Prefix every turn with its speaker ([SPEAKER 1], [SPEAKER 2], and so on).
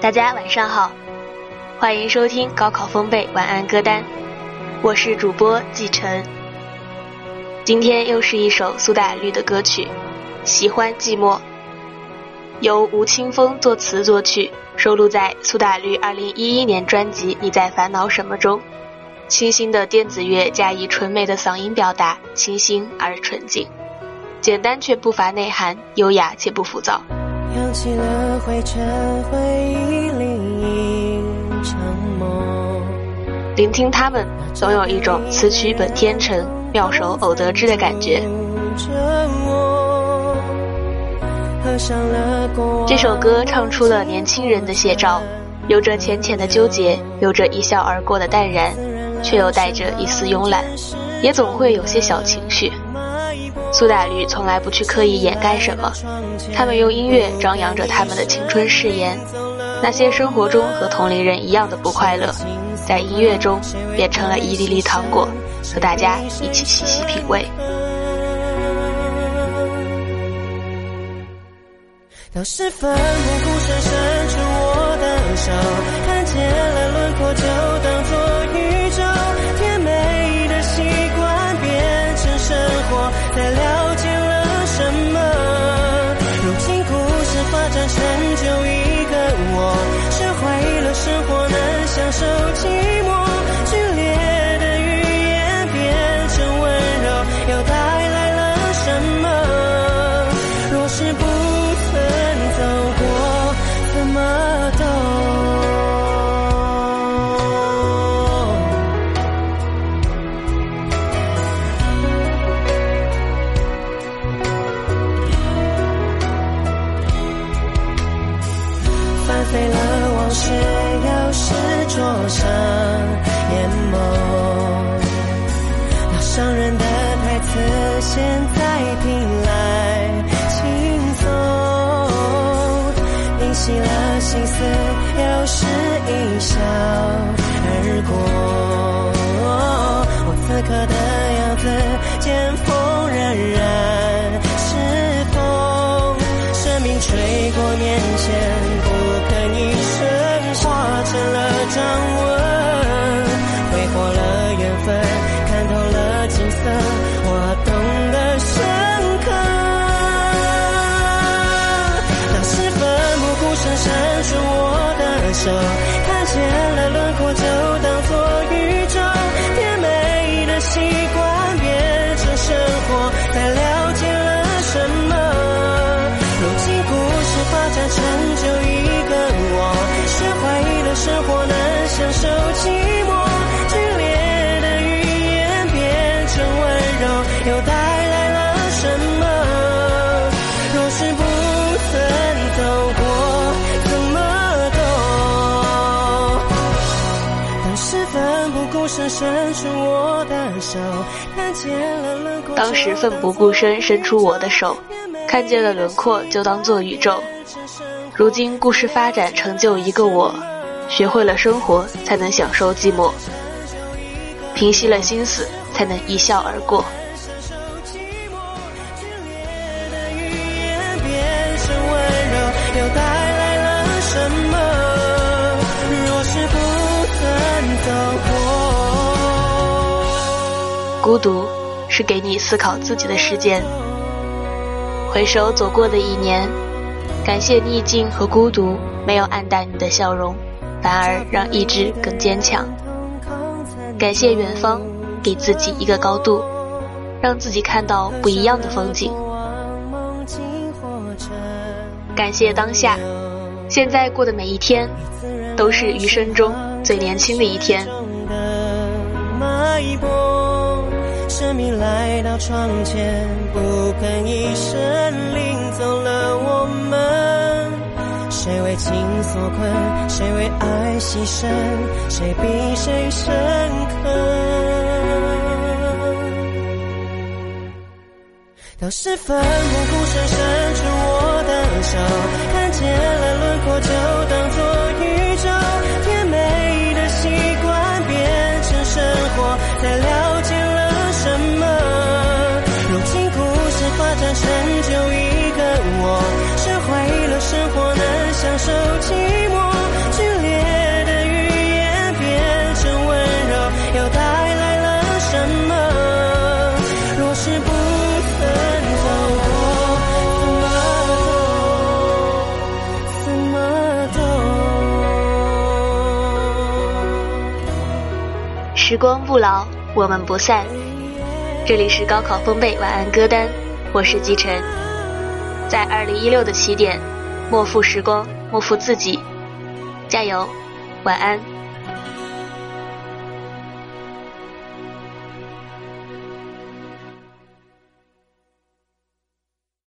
[SPEAKER 1] 大家晚上好，欢迎收听高考风贝晚安歌单，我是主播季晨。今天又是一首苏打绿的歌曲，《喜欢寂寞》，由吴青峰作词作曲，收录在苏打绿2011年专辑《你在烦恼什么》中。清新的电子乐加以纯美的嗓音表达，清新而纯净，简单却不乏内涵，优雅且不浮躁。
[SPEAKER 2] 扬起了灰尘，回忆里一场梦。
[SPEAKER 1] 聆听他们，总有一种词曲本天成，妙手偶得之的感觉。这首歌唱出了年轻人的写照，有着浅浅的纠结，有着一笑而过的淡然，却又带着一丝慵懒，也总会有些小情绪。苏打绿从来不去刻意掩盖什么，他们用音乐张扬着他们的青春誓言。那些生活中和同龄人一样的不快乐，在音乐中变成了一粒粒糖果，和大家一起细细品味。
[SPEAKER 2] 到时奋不顾身伸出我的手，看见了轮廓就灼伤眼眸。那伤人的台词，现在听来轻松，平息了心思，又是一笑。而过。我此刻的样子，见风仍然是风，生命吹过。面前，不肯一声化成了。掌纹，挥霍了缘分，看透了景色，我懂得深刻。那时奋不顾身伸出我的手，看见。受寂寞，剧烈的语言变成温柔，又带来了什么？若是不曾走过，怎么懂？当时奋不顾身伸出我的手，看见了轮廓。当时奋
[SPEAKER 1] 不顾身伸出我的手，看见了轮廓，就当做宇宙。如今故事发展成就一个我。学会了生活才能享受寂寞，平息了心思才能一笑而过。孤独是给你思考自己的时间。回首走过的一年，感谢逆境和孤独没有暗淡你的笑容，反而让意志更坚强。感谢远方，给自己一个高度，让自己看到不一样的风景。感谢当下，现在过的每一天，都是余生中最年轻的一天。
[SPEAKER 2] 生命来到窗前，不吭一声，为情所困？谁为爱牺牲？谁比谁深刻？当时奋不顾身伸出我的手，看见了轮廓，就
[SPEAKER 1] 时光不老，我们不散。这里是高考风贝晚安歌单，我是季晨。在二零一六的起点，莫负时光，莫负自己，加油，晚安。